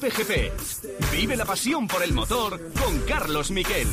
Cope GP. Vive la pasión por el motor con Carlos Miquel.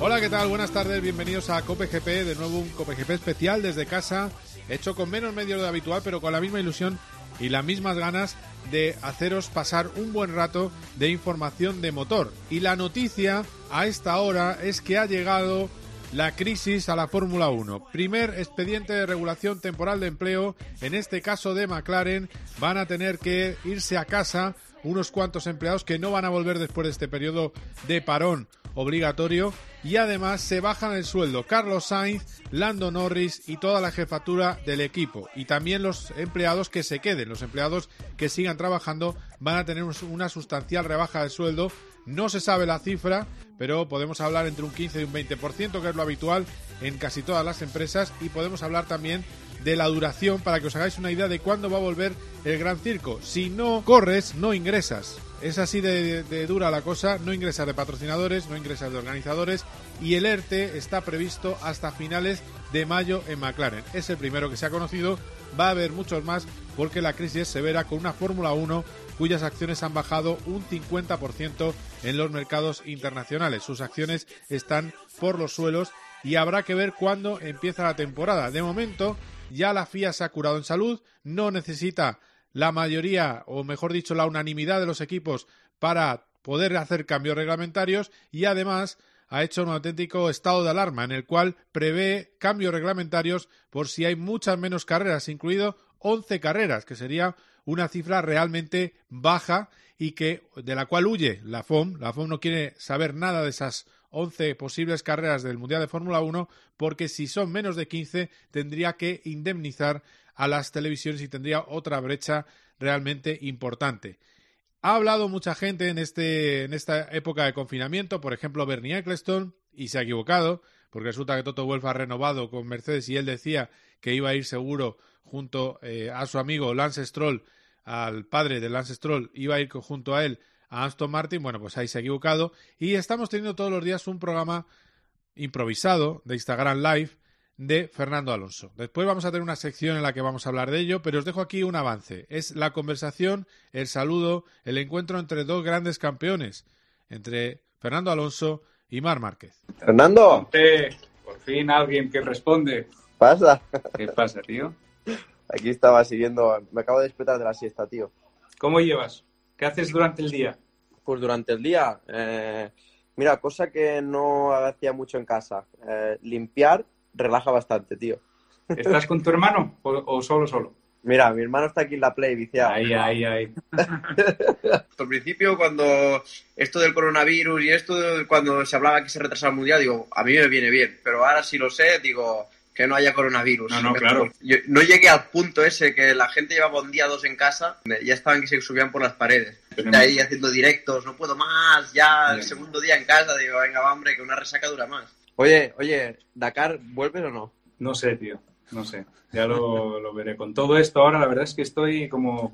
Hola, ¿qué tal? Buenas tardes, bienvenidos a Cope GP, de nuevo un Cope GP especial desde casa, hecho con menos medios de habitual, pero con la misma ilusión y las mismas ganas de haceros pasar un buen rato de información de motor. Y la noticia a esta hora es que ha llegado la crisis a la Fórmula 1. Primer expediente de regulación temporal de empleo, en este caso de McLaren, van a tener que irse a casa unos cuantos empleados que no van a volver después de este periodo de parón obligatorio y además se bajan el sueldo Carlos Sainz, Lando Norris y toda la jefatura del equipo y también los empleados que se queden, los empleados que sigan trabajando van a tener una sustancial rebaja de sueldo. No se sabe la cifra, pero podemos hablar entre un 15 y un 20%, que es lo habitual en casi todas las empresas y podemos hablar también de la duración para que os hagáis una idea de cuándo va a volver el gran circo. Si no corres, no ingresas. Es así de, dura la cosa, no ingresas de patrocinadores, no ingresas de organizadores y el ERTE está previsto hasta finales de mayo en McLaren. Es el primero que se ha conocido, va a haber muchos más porque la crisis es severa con una Fórmula 1 cuyas acciones han bajado un 50% en los mercados internacionales. Sus acciones están por los suelos y habrá que ver cuándo empieza la temporada. De momento, ya la FIA se ha curado en salud, no necesita la mayoría, o mejor dicho, la unanimidad de los equipos para poder hacer cambios reglamentarios y además ha hecho un auténtico estado de alarma en el cual prevé cambios reglamentarios por si hay muchas menos carreras, incluido 11 carreras, que sería una cifra realmente baja y que de la cual huye la FOM. La FOM no quiere saber nada de esas 11 posibles carreras del Mundial de Fórmula 1 porque si son menos de 15 tendría que indemnizar a las televisiones y tendría otra brecha realmente importante. Ha hablado mucha gente en, este, en esta época de confinamiento, por ejemplo Bernie Eccleston, y se ha equivocado, porque resulta que Toto Wolff ha renovado con Mercedes y él decía que iba a ir seguro junto eh, a su amigo Lance Stroll, al padre de Lance Stroll, iba a ir junto a él a Aston Martin. Bueno, pues ahí se ha equivocado. Y estamos teniendo todos los días un programa improvisado de Instagram Live de Fernando Alonso. Después vamos a tener una sección en la que vamos a hablar de ello, pero os dejo aquí un avance. Es la conversación, el saludo, el encuentro entre dos grandes campeones, entre Fernando Alonso y Mar Márquez. Fernando. por fin alguien que responde. ¿Pasa? ¿Qué pasa, tío? Aquí estaba siguiendo, me acabo de despertar de la siesta, tío. ¿Cómo llevas? ¿Qué haces durante el día? Pues durante el día, eh, mira, cosa que no hacía mucho en casa, eh, limpiar relaja bastante, tío. ¿Estás con tu hermano o, solo, solo? Mira, mi hermano está aquí en la Play, viciado. Ahí, ahí, ahí. Al principio, cuando esto del coronavirus y esto, cuando se hablaba que se retrasaba el mundial, digo, a mí me viene bien. Pero ahora sí lo sé, digo, que no haya coronavirus. No, no, claro. Yo no llegué al punto ese que la gente llevaba un día dos en casa, ya estaban que se subían por las paredes. De ahí haciendo directos, no puedo más, ya el segundo día en casa, digo, venga, hombre, que una resaca dura más. Oye, oye, ¿Dakar vuelve o no? No sé, tío, no sé. Ya lo, veré. Con todo esto ahora, la verdad es que estoy como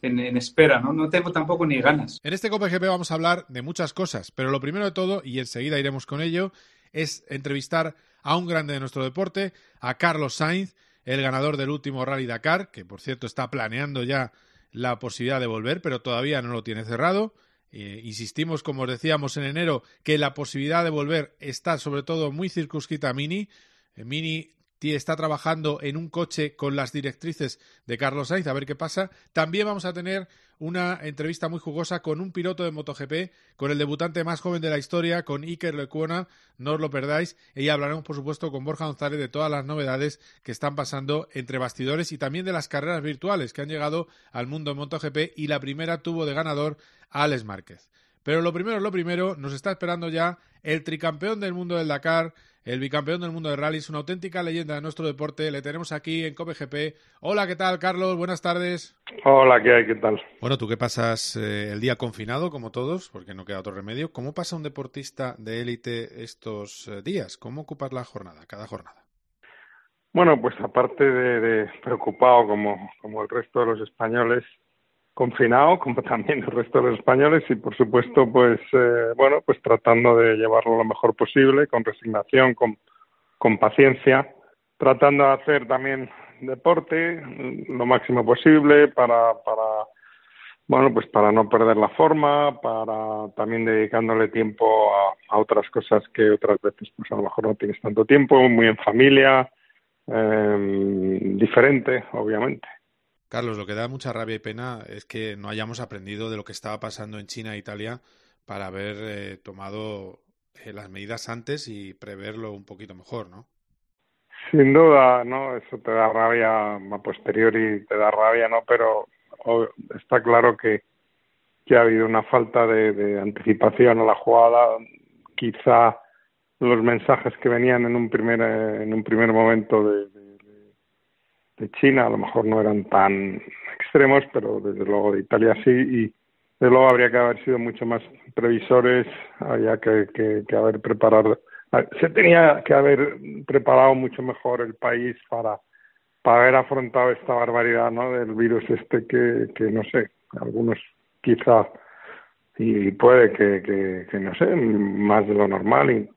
en, espera, ¿no? No tengo tampoco ni ganas. En este Copa GP vamos a hablar de muchas cosas, pero lo primero de todo, y enseguida iremos con ello, es entrevistar a un grande de nuestro deporte, a Carlos Sainz, el ganador del último Rally Dakar, que por cierto está planeando ya la posibilidad de volver, pero todavía no lo tiene cerrado. Eh, insistimos, como os decíamos en enero, que la posibilidad de volver está sobre todo muy circunscrita a Mini. Eh, Mini está trabajando en un coche con las directrices de Carlos Sainz, a ver qué pasa. También vamos a tener una entrevista muy jugosa con un piloto de MotoGP, con el debutante más joven de la historia, con Iker Lecuona, no os lo perdáis, y hablaremos por supuesto con Borja González de todas las novedades que están pasando entre bastidores y también de las carreras virtuales que han llegado al mundo MotoGP y la primera tuvo de ganador a Alex Márquez. Pero lo primero es lo primero, nos está esperando ya el tricampeón del mundo del Dakar, el bicampeón del mundo de rallies, una auténtica leyenda de nuestro deporte. Le tenemos aquí en COPGP. Hola, ¿qué tal, Carlos? Buenas tardes. Hola, ¿qué hay? ¿Qué tal? Bueno, tú que pasas eh, el día confinado, como todos, porque no queda otro remedio. ¿Cómo pasa un deportista de élite estos eh, días? ¿Cómo ocupas la jornada, cada jornada? Bueno, pues aparte de, preocupado como, como el resto de los españoles, confinado, como también el resto de los españoles, y por supuesto, pues, eh, bueno, pues tratando de llevarlo lo mejor posible, con resignación, con, con paciencia, tratando de hacer también deporte lo máximo posible para, para bueno, pues para no perder la forma, para también dedicándole tiempo a, otras cosas que otras veces pues a lo mejor no tienes tanto tiempo, muy en familia, eh, diferente, obviamente. Carlos, lo que da mucha rabia y pena es que no hayamos aprendido de lo que estaba pasando en China e Italia para haber eh, tomado eh, las medidas antes y preverlo un poquito mejor, ¿no? Sin duda, ¿no? Eso te da rabia a posteriori, te da rabia, ¿no? Pero está claro que, que ha habido una falta de, de anticipación a la jugada. Quizá los mensajes que venían en un primer, en un primer momento de, de China a lo mejor no eran tan extremos, pero desde luego de Italia sí. Y desde luego habría que haber sido mucho más previsores, había que, que, haber preparado se tenía que haber preparado mucho mejor el país para, para haber afrontado esta barbaridad ¿no? del virus este que, que no sé, algunos quizá y puede que, que, que, no sé, más de lo normal y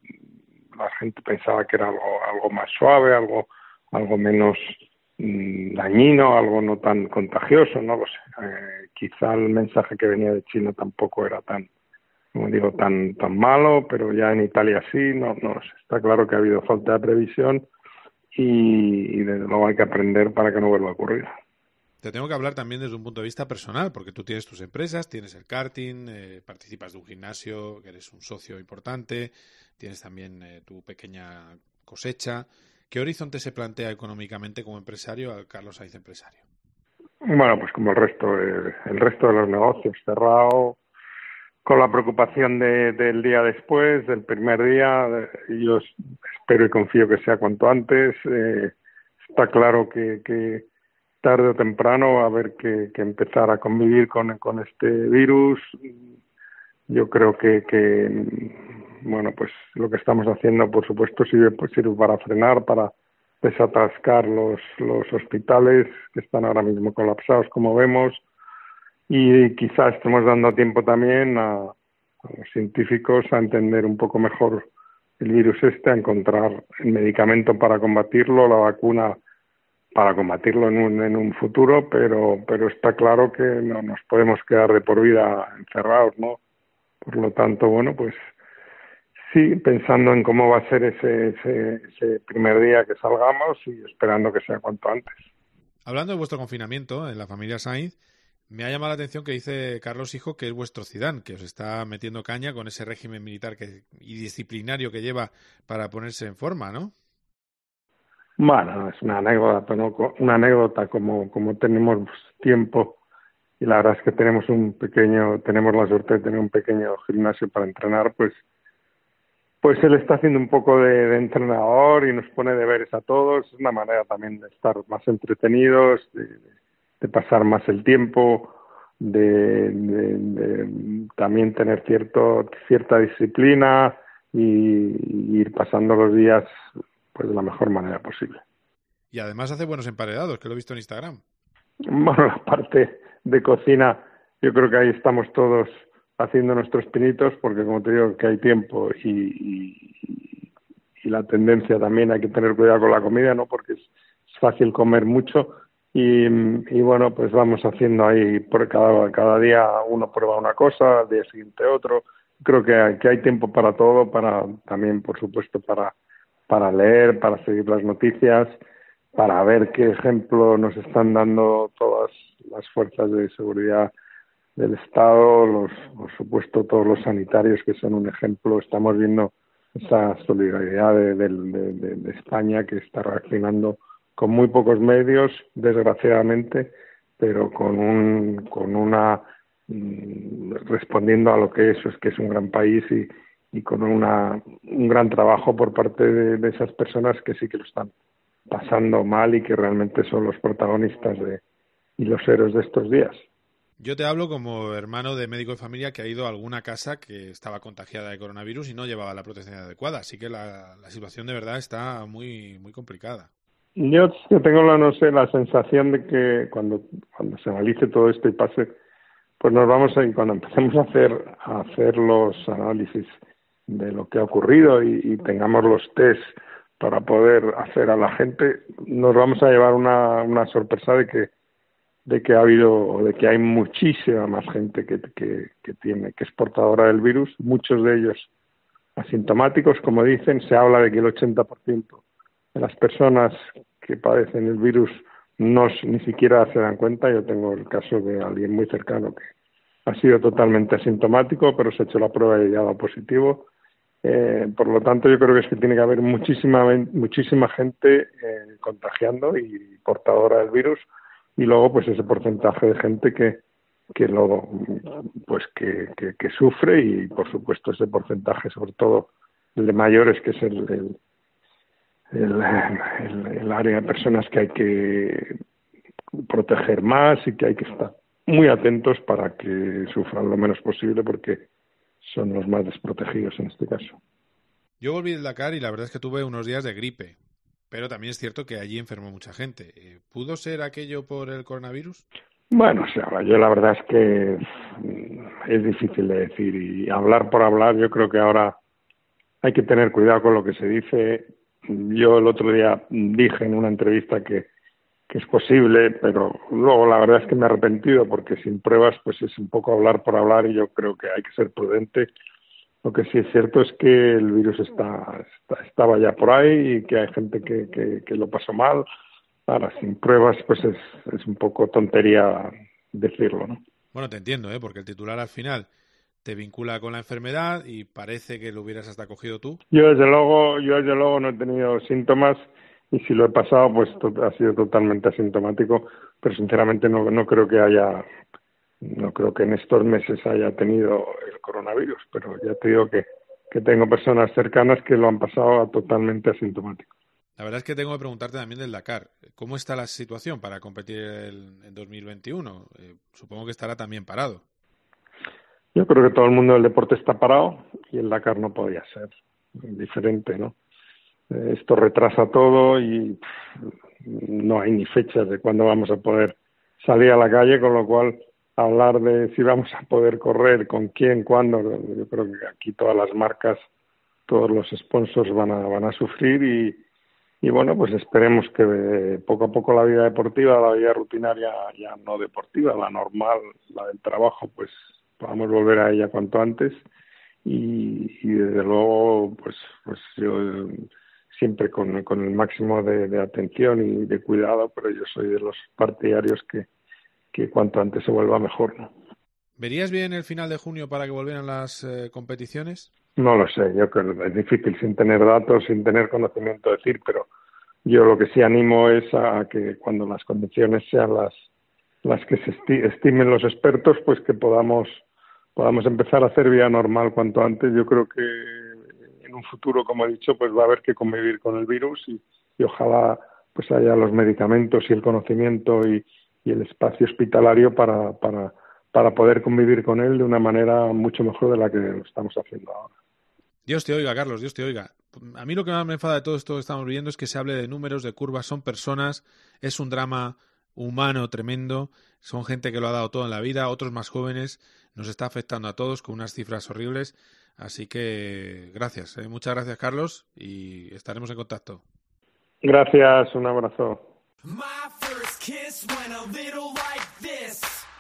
la gente pensaba que era algo, algo más suave, algo, algo menos dañino, algo no tan contagioso, no lo sé. Eh, quizá el mensaje que venía de China tampoco era tan, como digo, tan, tan malo, pero ya en Italia sí, no, no está claro que ha habido falta de previsión y, desde luego hay que aprender para que no vuelva a ocurrir. Te tengo que hablar también desde un punto de vista personal, porque tú tienes tus empresas, tienes el karting, eh, participas de un gimnasio, eres un socio importante, tienes también eh, tu pequeña cosecha. ¿Qué horizonte se plantea económicamente como empresario al Carlos Sainz empresario? Bueno, pues como el resto, el, el resto de los negocios, cerrado, con la preocupación de, del día después, del primer día. Yo espero y confío que sea cuanto antes. Eh, está claro que, tarde o temprano va a haber que, que empezar a convivir con, con, este virus. Yo creo que, que, bueno, pues lo que estamos haciendo, por supuesto, sirve, pues, sirve para frenar, para desatascar los, los hospitales que están ahora mismo colapsados, como vemos y quizás estemos dando tiempo también a, a, los científicos a entender un poco mejor el virus este, a encontrar el medicamento para combatirlo, la vacuna para combatirlo en un, en un futuro, pero, pero está claro que no nos podemos quedar de por vida encerrados, ¿no? Por lo tanto, bueno, pues sí, pensando en cómo va a ser ese, ese, ese primer día que salgamos y esperando que sea cuanto antes. Hablando de vuestro confinamiento en la familia Sainz, me ha llamado la atención que dice Carlos Hijo que es vuestro Zidane, que os está metiendo caña con ese régimen militar que, y disciplinario que lleva para ponerse en forma, ¿no? Bueno, es una anécdota, ¿no? Una anécdota como, como tenemos tiempo y la verdad es que tenemos un pequeño, tenemos la suerte de tener un pequeño gimnasio para entrenar, pues pues él está haciendo un poco de, de entrenador y nos pone deberes a todos, es una manera también de estar más entretenidos, de, pasar más el tiempo, de también tener cierto, cierta disciplina y, y, ir pasando los días pues de la mejor manera posible. Y además hace buenos emparedados, que lo he visto en Instagram. Bueno, la parte de cocina, yo creo que ahí estamos todos haciendo nuestros pinitos, porque como te digo, que hay tiempo y, y, la tendencia también hay que tener cuidado con la comida, ¿no? Porque es, fácil comer mucho, y, y, bueno, pues vamos haciendo ahí por cada, cada día uno prueba una cosa, al día siguiente otro. Creo que hay, hay tiempo para todo, para también, por supuesto, para, para leer, para seguir las noticias, para ver qué ejemplo nos están dando todas las fuerzas de seguridad del Estado, los, por supuesto, todos los sanitarios que son un ejemplo. Estamos viendo esa solidaridad de, de, España que está reaccionando con muy pocos medios, desgraciadamente, pero con un, con una mm, respondiendo a lo que es, es que es un gran país y, y con una, un gran trabajo por parte de, de, esas personas que sí que lo están pasando mal y que realmente son los protagonistas de, y los héroes de estos días. Yo te hablo como hermano de médico de familia que ha ido a alguna casa que estaba contagiada de coronavirus y no llevaba la protección adecuada, así que la, situación de verdad está muy, muy complicada. Yo, tengo la, no sé, la sensación de que cuando, cuando se analice todo esto y pase, pues nos vamos a ir, cuando empecemos a hacer, a hacer los análisis de lo que ha ocurrido y, tengamos los test para poder hacer a la gente, nos vamos a llevar una, una sorpresa de que de que ha habido o de que hay muchísima más gente que, que, tiene que es portadora del virus, muchos de ellos asintomáticos, como dicen, se habla de que el 80% de las personas que padecen el virus no ni siquiera se dan cuenta. Yo tengo el caso de alguien muy cercano que ha sido totalmente asintomático, pero se ha hecho la prueba y ha dado positivo. Eh, por lo tanto, yo creo que es que tiene que haber muchísima, muchísima gente eh, contagiando y portadora del virus y luego pues ese porcentaje de gente que que lo pues que, que, sufre y por supuesto ese porcentaje sobre todo el de mayores que es el, el, el, área de personas que hay que proteger más y que hay que estar muy atentos para que sufran lo menos posible porque son los más desprotegidos en este caso. Yo volví de Dakar y la verdad es que tuve unos días de gripe, pero también es cierto que allí enfermó mucha gente. Eh, ¿Pudo ser aquello por el coronavirus? Bueno, o sea, yo la verdad es que es difícil de decir y hablar por hablar, yo creo que ahora hay que tener cuidado con lo que se dice. Yo el otro día dije en una entrevista que, que es posible, pero luego la verdad es que me he arrepentido porque sin pruebas pues es un poco hablar por hablar y yo creo que hay que ser prudente. Lo que sí es cierto es que el virus está, estaba ya por ahí y que hay gente que, que, que lo pasó mal Ahora, sin pruebas, pues es, es un poco tontería decirlo, ¿no? Bueno, te entiendo, ¿eh? Porque el titular al final te vincula con la enfermedad y parece que lo hubieras hasta cogido tú. Yo desde luego, yo desde luego no he tenido síntomas y si lo he pasado, pues ha sido totalmente asintomático, pero sinceramente no, no creo que haya, no creo que en estos meses haya tenido el coronavirus, pero ya te digo que, que tengo personas cercanas que lo han pasado totalmente asintomático. La verdad es que tengo que preguntarte también del Dakar. ¿Cómo está la situación para competir en 2021? Eh, supongo que estará también parado. Yo creo que todo el mundo del deporte está parado y el Dakar no podía ser diferente, ¿no? Eh, esto retrasa todo y no hay ni fechas de cuándo vamos a poder salir a la calle, con lo cual hablar de si vamos a poder correr, con quién, cuándo, yo creo que aquí todas las marcas, todos los sponsors van a, van a sufrir y, y bueno, pues esperemos que poco a poco la vida deportiva, la vida rutinaria ya no deportiva, la normal, la del trabajo, pues podamos volver a ella cuanto antes. Y, y desde luego pues pues yo siempre con, con el máximo de, atención y de cuidado, pero yo soy de los partidarios que, que cuanto antes se vuelva mejor. ¿no? ¿Verías bien el final de junio para que volvieran las eh, competiciones? No lo sé, yo creo que es difícil sin tener datos, sin tener conocimiento decir, pero yo lo que sí animo es a que cuando las condiciones sean las las que se estimen los expertos, pues que podamos podamos empezar a hacer vida normal cuanto antes. Yo creo que en un futuro, como he dicho, pues va a haber que convivir con el virus y, y ojalá pues haya los medicamentos y el conocimiento y, y el espacio hospitalario para, para, para poder convivir con él de una manera mucho mejor de la que lo estamos haciendo ahora. Dios te oiga, Carlos, Dios te oiga. A mí lo que más me enfada de todo esto que estamos viendo es que se hable de números, de curvas, son personas, es un drama humano tremendo, son gente que lo ha dado todo en la vida, otros más jóvenes, nos está afectando a todos con unas cifras horribles, así que gracias, ¿eh? muchas gracias Carlos y estaremos en contacto. Gracias, un abrazo.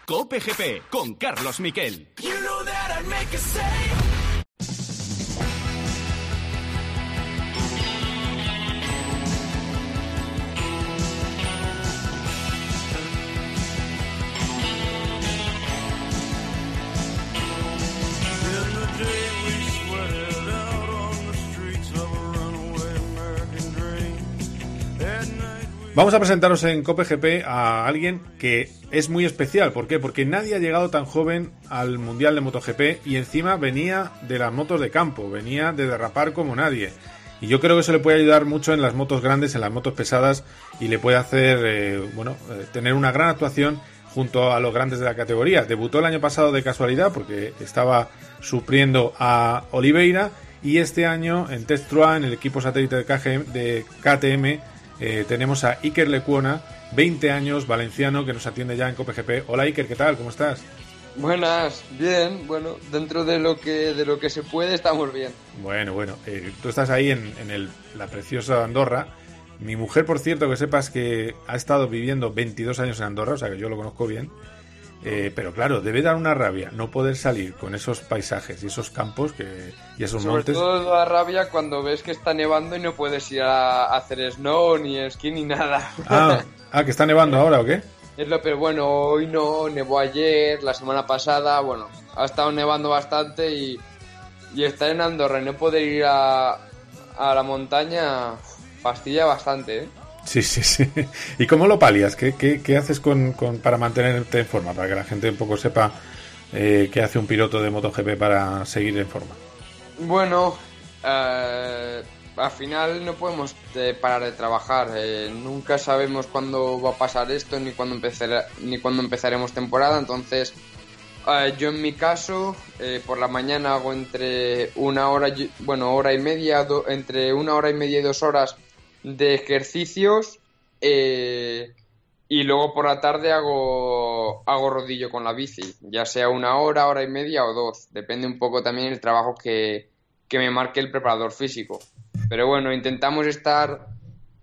Cope GP con Carlos Miquel. Vamos a presentaros en COPGP a alguien que es muy especial. ¿Por qué? Porque nadie ha llegado tan joven al Mundial de MotoGP y encima venía de las motos de campo, venía de derrapar como nadie. Y yo creo que eso le puede ayudar mucho en las motos grandes, en las motos pesadas y le puede hacer, eh, bueno, eh, tener una gran actuación junto a los grandes de la categoría. Debutó el año pasado de casualidad porque estaba supliendo a Oliveira y este año en Test en el equipo satélite de KTM eh, tenemos a Iker Lecuona, 20 años, valenciano, que nos atiende ya en COPGP. Hola Iker, ¿qué tal? ¿Cómo estás? Buenas, bien, bueno, dentro de lo que de lo que se puede estamos bien. Bueno, bueno, eh, tú estás ahí en, en el, la preciosa Andorra. Mi mujer, por cierto, que sepas que ha estado viviendo 22 años en Andorra, o sea que yo lo conozco bien. Eh, pero claro, debe dar una rabia no poder salir con esos paisajes y esos campos que, y esos Sobre montes. todo da rabia cuando ves que está nevando y no puedes ir a hacer snow, ni esquí, ni nada. Ah, ah, que está nevando ahora o qué? Es lo pero bueno, hoy no, nevó ayer, la semana pasada, bueno, ha estado nevando bastante y, y estar en Andorra y no poder ir a, a la montaña fastidia bastante, ¿eh? Sí, sí, sí. ¿Y cómo lo palias? ¿Qué, qué, qué haces con, con- para mantenerte en forma? Para que la gente un poco sepa eh, qué hace un piloto de MotoGP para seguir en forma. Bueno, eh, al final no podemos eh, parar de trabajar. eh, nunca sabemos cuándo va a pasar esto ni cuándo empezará, ni cuándo empezaremos temporada. Entonces, eh, yo en mi caso, por la mañana hago entre una hora, bueno, hora y media, do- entre una hora y media y dos horas de ejercicios. eh, y luego por la tarde hago, hago rodillo con la bici, ya sea una hora, hora y media o dos. Depende un poco también el trabajo que, que me marque el preparador físico. Pero bueno, intentamos estar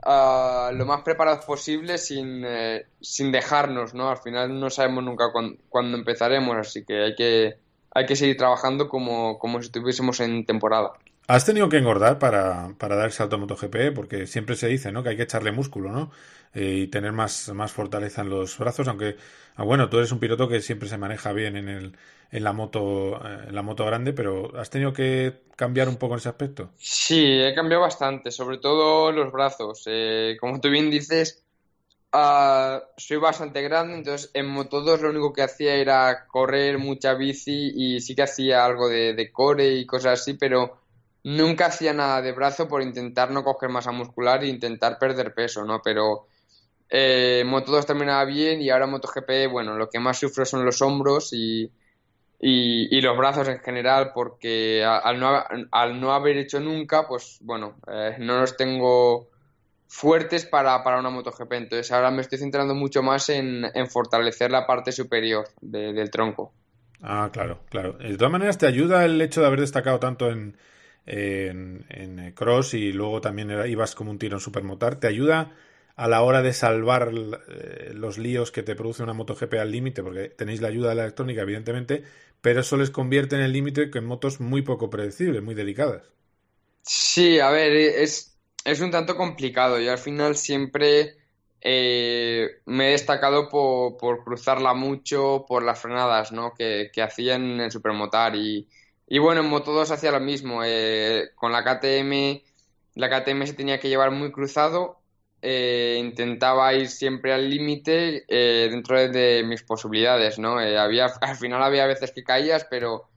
ah, lo más preparados posible sin, eh, sin dejarnos, ¿no? Al final no sabemos nunca cuán- cuándo empezaremos, así que hay que, hay que seguir trabajando como, como si estuviésemos en temporada. ¿Has tenido que engordar para, para dar el salto a MotoGP? Porque siempre se dice, ¿no? Que hay que echarle músculo, ¿no? Eh, y tener más, más fortaleza en los brazos, aunque, ah, bueno, tú eres un piloto que siempre se maneja bien en el, en la moto, eh, en la moto grande, pero ¿has tenido que cambiar un poco en ese aspecto? Sí, he cambiado bastante, sobre todo los brazos. Eh, como tú bien dices, ah, soy bastante grande, entonces en Moto2 lo único que hacía era correr mucha bici y sí que hacía algo de core y cosas así, pero nunca hacía nada de brazo por intentar no coger masa muscular e intentar perder peso, ¿no? Pero eh, Moto2 terminaba bien y ahora MotoGP, bueno, lo que más sufro son los hombros y, y, los brazos en general, porque al no, al no haber hecho nunca, pues bueno, eh, no los tengo fuertes para, para una MotoGP. Entonces ahora me estoy centrando mucho más en, en fortalecer la parte superior de- del tronco. Ah, claro, claro. De todas maneras, ¿te ayuda el hecho de haber destacado tanto en, en, eh, cross y luego también ibas como un tiro en supermotar? ¿Te ayuda a la hora de salvar eh, los líos que te produce una MotoGP al límite? Porque tenéis la ayuda de la electrónica, evidentemente, pero eso les convierte en el límite en motos muy poco predecibles, muy delicadas. Sí, a ver, es, es un tanto complicado. Yo al final siempre eh, me he destacado por, por cruzarla mucho, por las frenadas, ¿no? que, que hacían en el Supermotar. Y, y bueno, en Moto2 hacía lo mismo. eh, con la KTM, la KTM se tenía que llevar muy cruzado. eh, intentaba ir siempre al límite eh, dentro de, mis posibilidades, ¿no? Había, al final había veces que caías, pero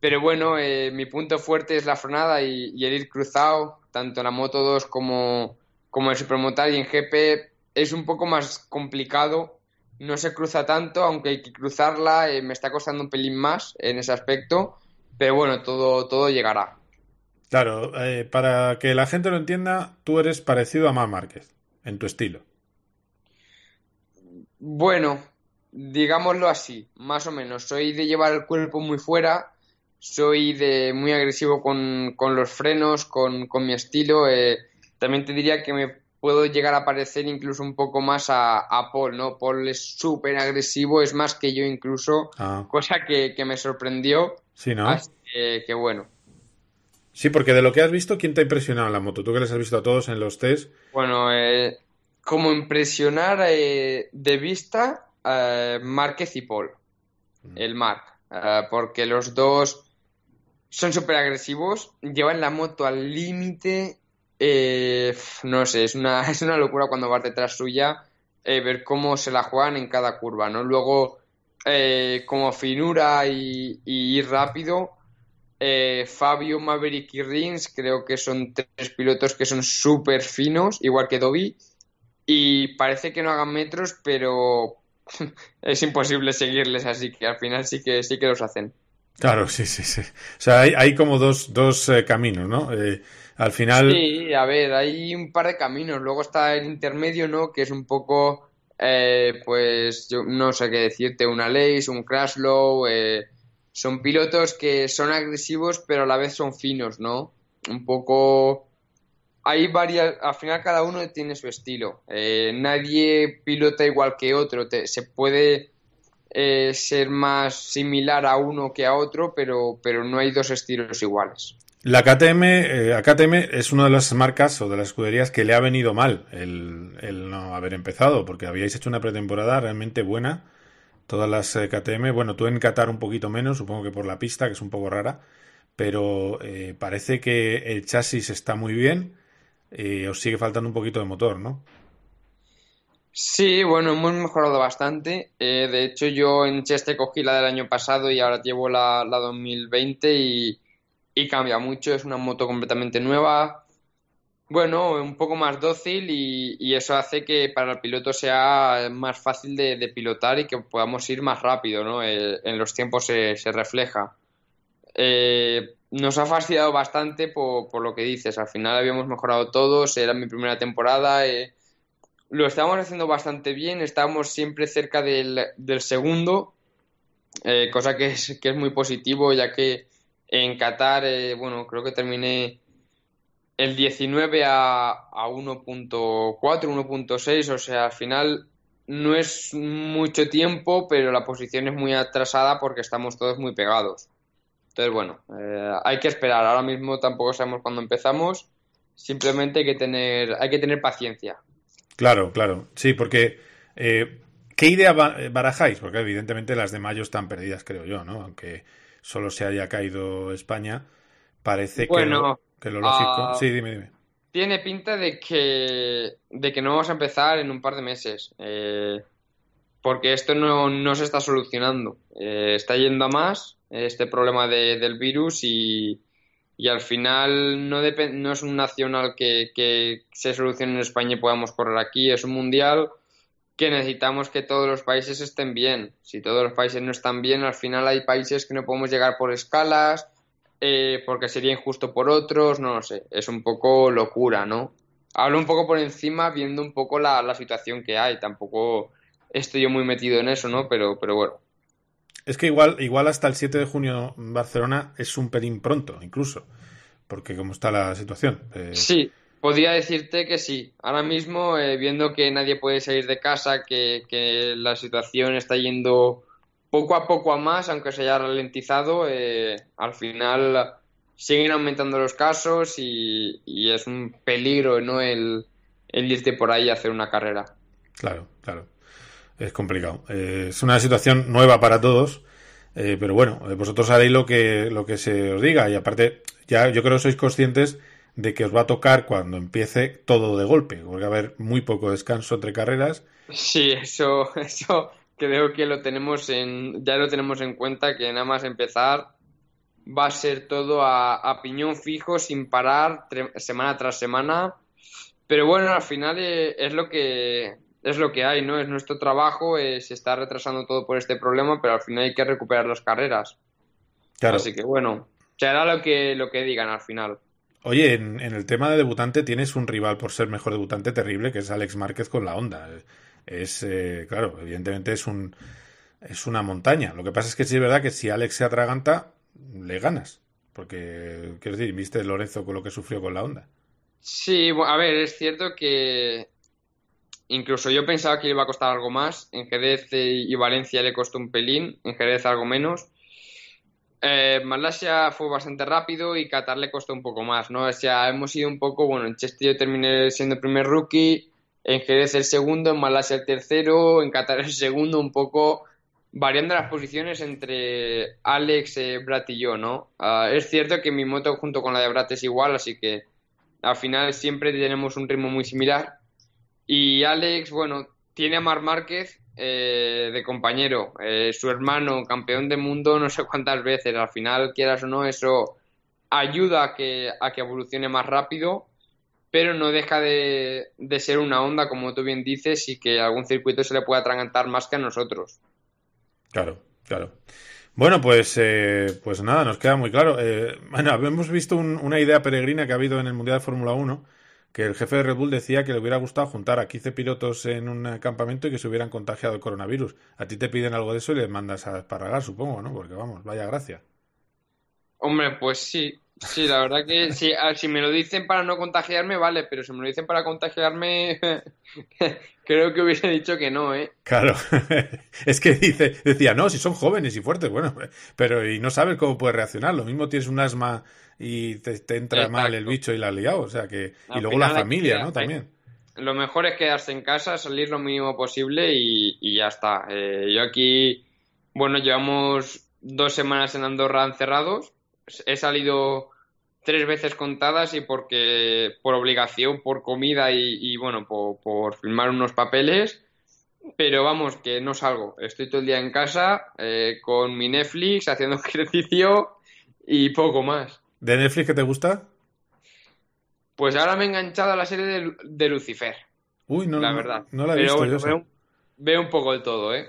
pero bueno, mi punto fuerte es la frenada y, el ir cruzado, tanto en la Moto 2 como, como en Supermotar y en GP es un poco más complicado. No se cruza tanto, aunque hay que cruzarla, me está costando un pelín más en ese aspecto, pero bueno, todo, todo llegará. Claro, eh, para que la gente lo entienda, tú eres parecido a Mar Márquez, en tu estilo. Bueno, digámoslo así, más o menos. Soy de llevar el cuerpo muy fuera, soy de muy agresivo con, con los frenos, con, con mi estilo. eh, también te diría que me puedo llegar a parecer incluso un poco más a, a Paul, ¿no? Paul es súper agresivo, es más que yo incluso, Ah, cosa que, que me sorprendió. sí, ¿no? Así que, que bueno. Sí, porque de lo que has visto, ¿quién te ha impresionado en la moto? Tú que les has visto a todos en los test. Bueno, eh, como impresionar eh, de vista, eh, Márquez y Paul, el Marc, eh, porque los dos son súper agresivos, llevan la moto al límite, eh, no sé, es una, es una locura cuando vas detrás suya eh, ver cómo se la juegan en cada curva, ¿no? Luego, eh, como finura y, ir rápido, eh, Fabio, Maverick y Rins creo que son tres pilotos que son súper finos, igual que Dobby, y parece que no hagan metros, pero es imposible seguirles, así que al final sí que sí que los hacen. Claro, sí, sí, sí. O sea, hay, hay como dos, dos caminos, ¿no? Al final, Sí, a ver, hay un par de caminos. Luego está el intermedio, ¿no? Que es un poco eh, pues yo no sé qué decirte, una Lace, un Crashlow, eh, son pilotos que son agresivos pero a la vez son finos, ¿no? Un poco... Hay varias, al final cada uno tiene su estilo. Eh, nadie pilota igual que otro. se puede eh, ser más similar a uno que a otro, pero, pero no hay dos estilos iguales. La KTM, eh, KTM es una de las marcas o de las escuderías que le ha venido mal el, no haber empezado, porque habíais hecho una pretemporada realmente buena todas las eh, KTM. Bueno, tú en Qatar un poquito menos, supongo que por la pista, que es un poco rara, pero eh, parece que el chasis está muy bien. Os sigue faltando un poquito de motor, ¿no? Sí, bueno, hemos mejorado bastante. de hecho, yo en Cheste cogí la del año pasado y ahora llevo la, la 2020 y, y cambia mucho. Es una moto completamente nueva bueno, un poco más dócil y, eso hace que para el piloto sea más fácil de, pilotar y que podamos ir más rápido, ¿no? Eh, en los tiempos se, refleja. Eh, nos ha fastidiado bastante por, lo que dices. Al final habíamos mejorado todos, era mi primera temporada. Eh, lo estábamos haciendo bastante bien, estábamos siempre cerca del, segundo, cosa que es, que es muy positivo, ya que en Qatar, bueno, creo que terminé el 19 a, a 1.4, 1.6, o sea, al final no es mucho tiempo, pero la posición es muy atrasada porque estamos todos muy pegados. Entonces, bueno, eh, hay que esperar. Ahora mismo tampoco sabemos cuándo empezamos. Simplemente hay que tener, hay que tener paciencia. Claro, claro. Sí, porque eh, ¿qué idea barajáis? Porque evidentemente las de mayo están perdidas, creo yo, ¿no? Aunque solo se haya caído España, parece bueno, que... Que lo lógico. Ah, sí, dime, dime. Tiene pinta de que, de que no vamos a empezar en un par de meses. Eh, porque esto no, se está solucionando. Eh, está yendo a más este problema del virus y, y al final no, no es un nacional que, que se solucione en España y podamos correr aquí, es un mundial que necesitamos que todos los países estén bien. Si todos los países no están bien, al final hay países que no podemos llegar por escalas eh, porque sería injusto por otros, no lo sé, es un poco locura, ¿no? Hablo un poco por encima viendo un poco la, situación que hay, tampoco estoy yo muy metido en eso, ¿no? Pero, pero bueno. Es que igual, igual hasta el 7 de junio en Barcelona es un pelín pronto, incluso, porque como está la situación. Eh, sí, podría decirte que sí. Ahora mismo, eh, viendo que nadie puede salir de casa, que, que la situación está yendo poco a poco a más, aunque se haya ralentizado, eh, al final siguen aumentando los casos y, es un peligro ¿no? el, irte por ahí a hacer una carrera. Claro, claro. Es complicado. Eh, es una situación nueva para todos, eh, pero bueno, vosotros haréis lo que, lo que se os diga y aparte, ya yo creo que sois conscientes de que os va a tocar cuando empiece todo de golpe, porque va a haber muy poco descanso entre carreras. Sí, eso, eso creo que lo tenemos en, ya lo tenemos en cuenta que nada más empezar va a ser todo a, piñón fijo, sin parar, semana tras semana. Pero bueno, al final eh, es lo que es lo que hay, ¿no? Es nuestro trabajo, eh, se está retrasando todo por este problema, pero al final hay que recuperar las carreras. Claro. Así que bueno, será lo que, lo que digan al final. Oye, en, en, el tema de debutante tienes un rival por ser mejor debutante terrible, que es Alex Márquez con la Honda es, eh, claro, evidentemente es un es una montaña. Lo que pasa es que sí es verdad que si Alex se atraganta, le ganas. Porque, quiero decir, viste Lorenzo con lo que sufrió con la onda. Sí, a ver, es cierto que incluso yo pensaba que iba a costar algo más. En Jerez y Valencia le costó un pelín, en Jerez algo menos. Eh, Malasia fue bastante rápido y Qatar le costó un poco más, ¿no? O sea, hemos ido un poco, bueno, en Chester yo terminé siendo el primer rookie, en Jerez el segundo, en Malasia el tercero, en Qatar el segundo, un poco variando las posiciones entre Alex, eh, y yo, ¿no? Ah, es cierto que mi moto junto con la de Brat es igual, así que al final siempre tenemos un ritmo muy similar. Y Alex, bueno, tiene a Mar Márquez eh, de compañero, eh, su hermano, campeón de mundo no sé cuántas veces, al final, quieras o no, eso ayuda a que, a que evolucione más rápido pero no deja de, ser una onda, como tú bien dices, y que algún circuito se le puede atragantar más que a nosotros. Claro, claro. Bueno, pues, eh, pues nada, nos queda muy claro. Bueno, hemos visto una idea peregrina que ha habido en el Mundial de Fórmula 1 que el jefe de Red Bull decía que le hubiera gustado juntar a 15 pilotos en un campamento y que se hubieran contagiado el coronavirus. A ti te piden algo de eso y les mandas a esparragar, supongo, ¿no? Porque vamos, vaya gracia. Hombre, pues sí, sí, la verdad que sí, si me lo dicen para no contagiarme, vale, pero si me lo dicen para contagiarme, creo que hubiese dicho que no, ¿eh? Claro, es que dice, decía, no, si son jóvenes y fuertes, bueno, pero y no sabes cómo puedes reaccionar, lo mismo tienes un asma y te, entra mal el bicho y la has liado, o sea que, y luego la familia, ¿no? También. Lo mejor es quedarse en casa, salir lo mínimo posible y, y ya está. Eh, yo aquí, bueno, llevamos dos semanas en Andorra encerrados he salido tres veces contadas y porque por obligación, por comida y, bueno, por, por, firmar unos papeles. Pero vamos, que no salgo. Estoy todo el día en casa eh, con mi Netflix, haciendo ejercicio y poco más. ¿De Netflix qué te gusta? Pues ahora me he enganchado a la serie de, Lucifer. Uy, no la verdad. No, la he visto. Veo, veo, un poco el todo, ¿eh?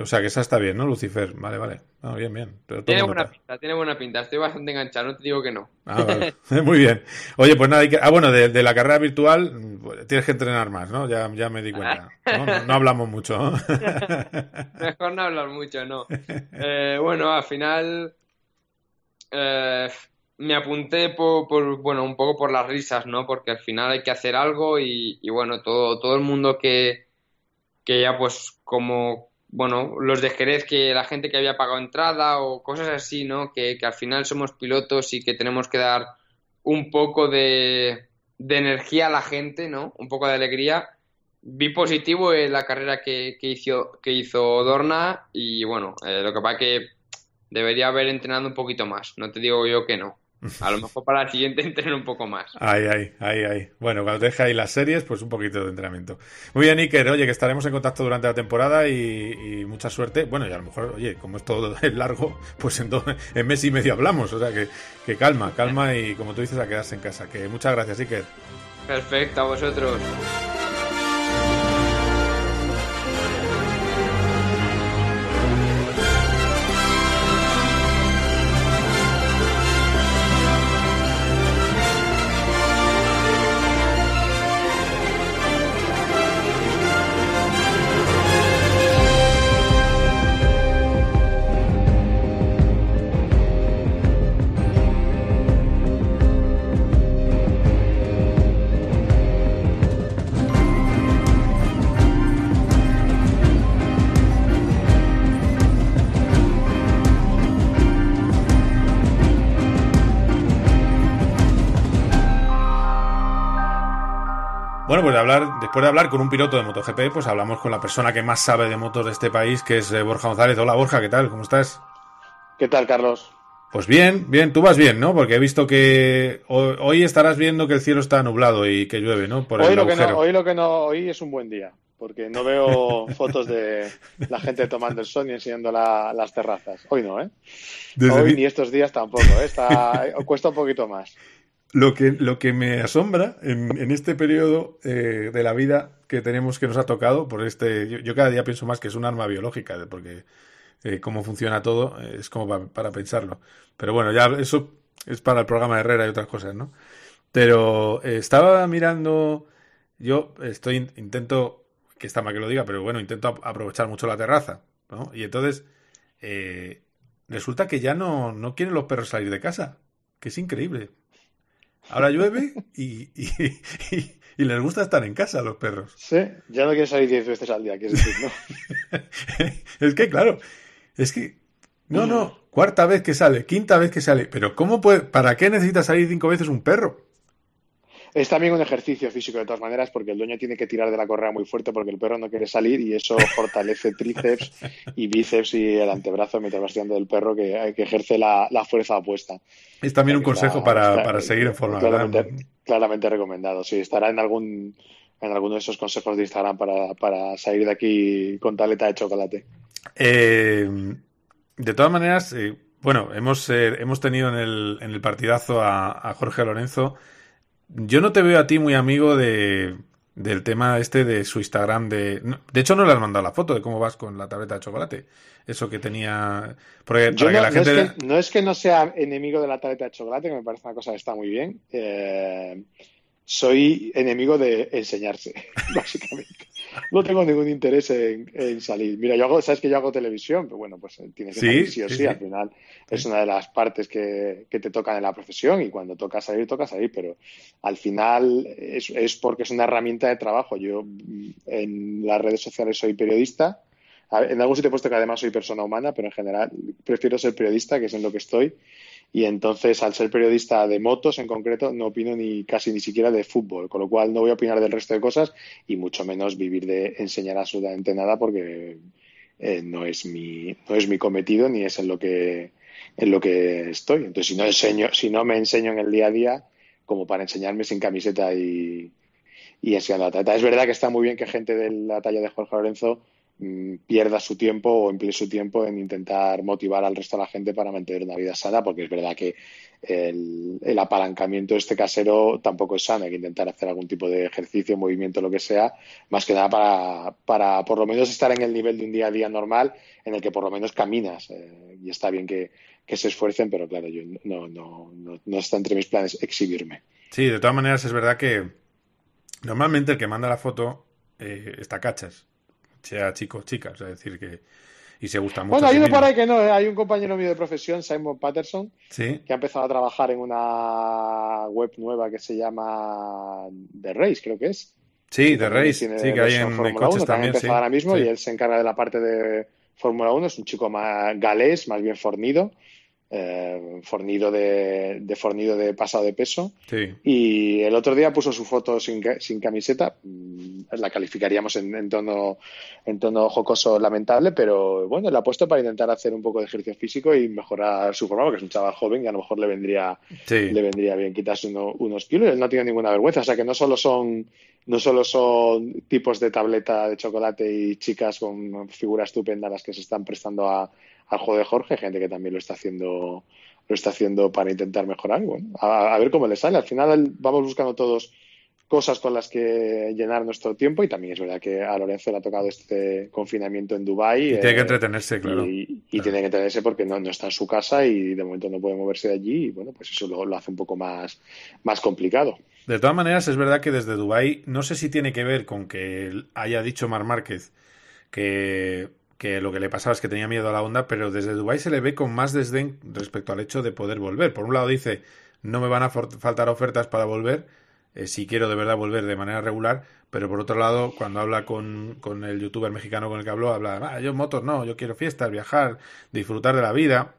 O sea, que esa está bien, ¿no, Lucifer? Vale, vale. bien, bien. tiene buena pinta, tiene buena pinta. Estoy bastante enganchado, no te digo que no. Ah, vale. Muy bien. Oye, pues nada, hay que... Ah, bueno, de, la carrera virtual tienes que entrenar más, ¿no? Ya, ya me di cuenta. No, hablamos mucho, ¿no? Mejor no hablar mucho, no. Eh, bueno, al final eh, me apunté por, bueno, un poco por las risas, ¿no? Porque al final hay que hacer algo y, bueno, todo, todo el mundo que, que ya pues como bueno, los de Jerez que la gente que había pagado entrada o cosas así, ¿no? Que, al final somos pilotos y que tenemos que dar un poco de, energía a la gente, ¿no? Un poco de alegría. Vi positivo la carrera que, hizo, que hizo Dorna y bueno, eh, lo que pasa que debería haber entrenado un poquito más. No te digo yo que no. A lo mejor para la siguiente entrenar un poco más. Ay, ay, ay, ay. Bueno, cuando deje ahí las series, pues un poquito de entrenamiento. Muy bien, Iker. Oye, que estaremos en contacto durante la temporada y, mucha suerte. Bueno, y a lo mejor, oye, como es todo largo, pues en, en mes y medio hablamos. O sea, que, que calma, calma y como tú dices, a quedarse en casa. Que muchas gracias, Iker. Perfecto, a vosotros. Hablar, después de hablar con un piloto de MotoGP, pues hablamos con la persona que más sabe de motos de este país, que es eh, Borja González. Hola Borja, ¿qué tal? ¿Cómo estás? ¿Qué tal, Carlos? Pues bien, bien, tú vas bien, ¿no? Porque he visto que hoy, estarás viendo que el cielo está nublado y que llueve, ¿no? Por hoy, lo que no hoy lo que no, hoy es un buen día, porque no veo fotos de la gente tomando el sol y enseñando las terrazas. Hoy no, ¿eh? hoy ni estos días tampoco, ¿eh? Está, cuesta un poquito más. Lo que, lo que me asombra en, este periodo eh, de la vida que tenemos que nos ha tocado, por este, yo, cada día pienso más que es un arma biológica, porque eh, cómo funciona todo es como para, pensarlo. Pero bueno, ya eso es para el programa de Herrera y otras cosas, ¿no? Pero eh, estaba mirando, yo estoy intento, que está mal que lo diga, pero bueno, intento aprovechar mucho la terraza, ¿no? Y entonces resulta que ya no, no quieren los perros salir de casa, que es increíble. Ahora llueve y, y, les gusta estar en casa a los perros. Sí, ya no quieren salir 10 veces al día, quieres decir, ¿no? es que, claro, es que. No, no, cuarta vez que sale, quinta vez que sale. Pero, ¿cómo puede, ¿para qué necesita salir cinco veces un perro? Es también un ejercicio físico de todas maneras porque el dueño tiene que tirar de la correa muy fuerte porque el perro no quiere salir y eso fortalece tríceps y bíceps y el antebrazo mientras va tirando del perro que, que ejerce la, fuerza opuesta. Es también un consejo para, seguir en forma. Claramente, recomendado, sí. Estará en algún en alguno de esos consejos de Instagram para, salir de aquí con taleta de chocolate. Eh, de todas maneras, eh, bueno, hemos, eh, hemos tenido en el, en el partidazo a, a Jorge Lorenzo yo no te veo a ti muy amigo de, del tema este de su Instagram de... De hecho, no le has mandado la foto de cómo vas con la tableta de chocolate. Eso que tenía... Porque Yo para que no, la no gente... es que, no es que no sea enemigo de la tableta de chocolate, que me parece una cosa que está muy bien. Eh, soy enemigo de enseñarse, básicamente. No tengo ningún interés en, en salir. Mira, yo hago, sabes que yo hago televisión, pero bueno, pues tiene que Sí, salir sí o sí, sí. sí. Al final es una de las partes que, que te tocan en la profesión y cuando toca salir, toca salir. Pero al final es, es porque es una herramienta de trabajo. Yo mm, en las redes sociales soy periodista. En algún sitio he puesto que además soy persona humana, pero en general prefiero ser periodista, que es en lo que estoy. Y entonces, al ser periodista de motos en concreto, no opino ni casi ni siquiera de fútbol, con lo cual no voy a opinar del resto de cosas y mucho menos vivir de enseñar absolutamente nada porque eh, no es mi no es mi cometido ni es en lo que en lo que estoy. Entonces, si no enseño, si no me enseño en el día a día, como para enseñarme sin camiseta y, y enseñando la tableta. Es verdad que está muy bien que gente de la talla de Jorge Lorenzo pierda su tiempo o emplee su tiempo en intentar motivar al resto de la gente para mantener una vida sana, porque es verdad que el, el apalancamiento este casero tampoco es sano, hay que intentar hacer algún tipo de ejercicio, movimiento, lo que sea, más que nada para, para por lo menos estar en el nivel de un día a día normal en el que por lo menos caminas. eh, y está bien que, que se esfuercen, pero claro, yo no, no, no, no está entre mis planes exhibirme. Sí, de todas maneras es verdad que normalmente el que manda la foto eh, está cachas, sea chico o chica, o sea, es decir que y se gusta mucho. Bueno, hay uno por ahí que no, hay un compañero mío de profesión, Simon Patterson, Sí, que ha empezado a trabajar en una web nueva que se llama The Race, creo que es. sí, También Race, sí, que hay en, coches 1, también, sí. ahora mismo sí. y él se encarga de la parte de Fórmula 1, es un chico más galés, más bien fornido, eh, fornido de, de fornido de pasado de peso. Sí. Y el otro día puso su foto sin, sin camiseta. Mm, La calificaríamos en, en tono, en tono jocoso lamentable, pero bueno, la ha puesto para intentar hacer un poco de ejercicio físico y mejorar su forma, porque es un chaval joven y a lo mejor le vendría, Sí. le vendría bien quitarse uno- unos kilos. Él no tiene ninguna vergüenza. O sea que no solo son, no solo son tipos de tableta de chocolate y chicas con figura estupenda las que se están prestando a, al juego de Jorge, gente que también lo está haciendo, lo está haciendo para intentar mejorar. Bueno, a, a ver cómo le sale. Al final vamos buscando todos cosas con las que llenar nuestro tiempo y también es verdad que a Lorenzo le ha tocado este confinamiento en Dubái Y tiene que eh, entretenerse, claro. y, y Claro. tiene que entretenerse porque no, no está en su casa y de momento no puede moverse de allí y bueno, pues eso lo, lo hace un poco más, más complicado. De todas maneras, es verdad que desde Dubái, no sé si tiene que ver con que haya dicho Mar Márquez que, que lo que le pasaba es que tenía miedo a la onda, pero desde Dubái se le ve con más desdén respecto al hecho de poder volver. Por un lado dice, no me van a faltar ofertas para volver, eh, si quiero de verdad volver de manera regular, pero por otro lado, cuando habla con, con el youtuber mexicano con el que habló, habla, ah, yo motos no, yo quiero fiestas, viajar, disfrutar de la vida.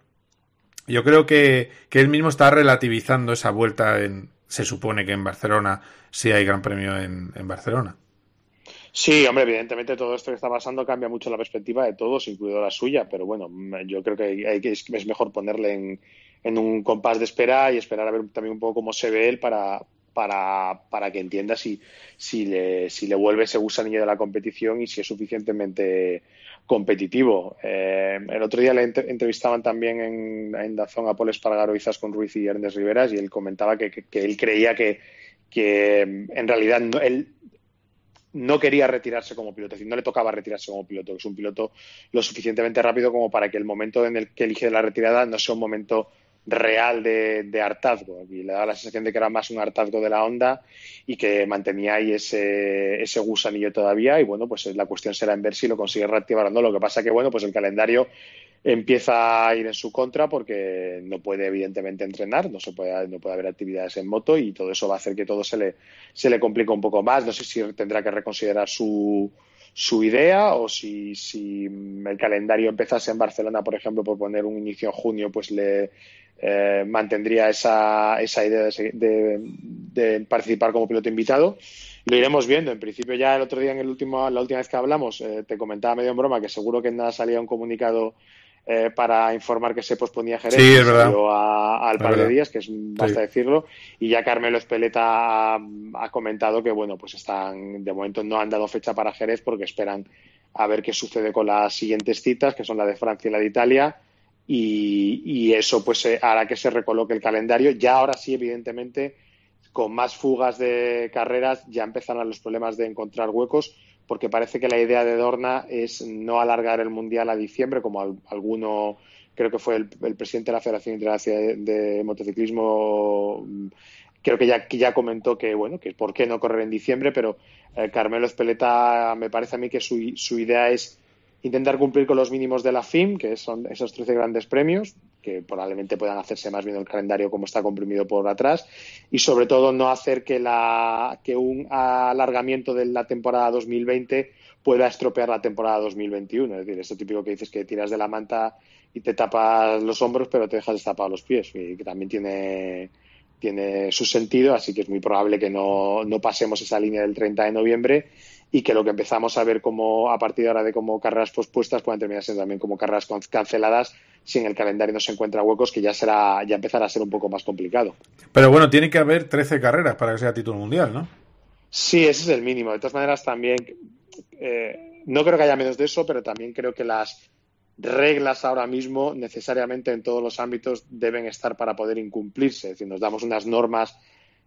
Yo creo que, que él mismo está relativizando esa vuelta en, se supone que en Barcelona sí hay gran premio en, en Barcelona. Sí, hombre, evidentemente todo esto que está pasando cambia mucho la perspectiva de todos, incluido la suya, pero bueno, yo creo que, hay- que- es mejor ponerle en, en un compás de espera y esperar a ver también un poco cómo se ve él para, para, para que entienda si, si, le, si le vuelve ese gusanillo de la competición y si es suficientemente competitivo. Eh, el otro día le ent- entrevistaban también en, en Dazón a Paul Espargaro, con Ruiz y Ernest Riveras y él comentaba que, que- que él creía que, que en realidad no- él no quería retirarse como piloto, es decir, no le tocaba retirarse como piloto, es un piloto lo suficientemente rápido como para que el momento en el que elige la retirada no sea un momento real de, de hartazgo. Y le da la sensación de que era más un hartazgo de la onda y que mantenía ahí ese, ese gusanillo todavía. Y bueno, pues la cuestión será en ver si lo consigue reactivar o no. Lo que pasa que, bueno, pues el calendario empieza a ir en su contra porque no puede evidentemente entrenar, no se puede, no puede haber actividades en moto y todo eso va a hacer que todo se le, se le complique un poco más. No sé si tendrá que reconsiderar su, su idea o si, si el calendario empezase en Barcelona, por ejemplo, por poner un inicio en junio, pues le eh, mantendría esa, esa idea de, de, de, participar como piloto invitado. Lo iremos viendo. En principio, ya el otro día, en el último, la última vez que hablamos, eh, te comentaba medio en broma que seguro que nada salía un comunicado eh, para informar que se posponía Jerez sí, es verdad. A, al par de días, que es basta sí. decirlo, y ya Carmelo Espeleta ha, ha, comentado que bueno, pues están, de momento no han dado fecha para Jerez porque esperan a ver qué sucede con las siguientes citas, que son la de Francia y la de Italia, y, eso pues eh, hará que se recoloque el calendario. Ya ahora sí, evidentemente, con más fugas de carreras ya empezarán los problemas de encontrar huecos, porque parece que la idea de Dorna es no alargar el Mundial a diciembre, como alguno, creo que fue el, presidente de la Federación Internacional de, Motociclismo, creo que ya, ya comentó que, bueno, que por qué no correr en diciembre, pero eh, Carmelo Espeleta me parece a mí que su, su idea es intentar cumplir con los mínimos de la FIM, que son esos 13 grandes premios, que probablemente puedan hacerse más bien el calendario como está comprimido por atrás, y sobre todo no hacer que, la, que un alargamiento de la temporada 2020 pueda estropear la temporada 2021. Es decir, esto típico que dices que tiras de la manta y te tapas los hombros, pero te dejas destapados los pies, y que también tiene, tiene su sentido, así que es muy probable que no, no pasemos esa línea del 30 de noviembre y que lo que empezamos a ver como a partir de ahora de como carreras pospuestas puedan terminar siendo también como carreras canceladas si en el calendario no se encuentra huecos que ya será ya empezará a ser un poco más complicado. Pero bueno, tiene que haber 13 carreras para que sea título mundial, ¿no? Sí, ese es el mínimo. De todas maneras también eh, no creo que haya menos de eso, pero también creo que las reglas ahora mismo necesariamente en todos los ámbitos deben estar para poder incumplirse. Es decir, nos damos unas normas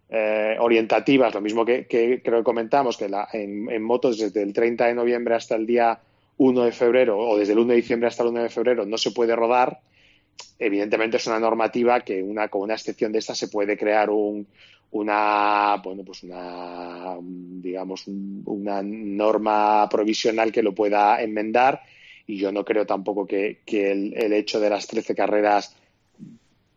eh, orientativas, lo mismo que, creo que comentamos, que en, motos desde el 30 de noviembre hasta el día 1 de febrero o desde el 1 de diciembre hasta el 1 de febrero no se puede rodar, evidentemente es una normativa que una, con una excepción de esta se puede crear un, una, bueno, pues una, digamos, una norma provisional que lo pueda enmendar y yo no creo tampoco que, el, el hecho de las 13 carreras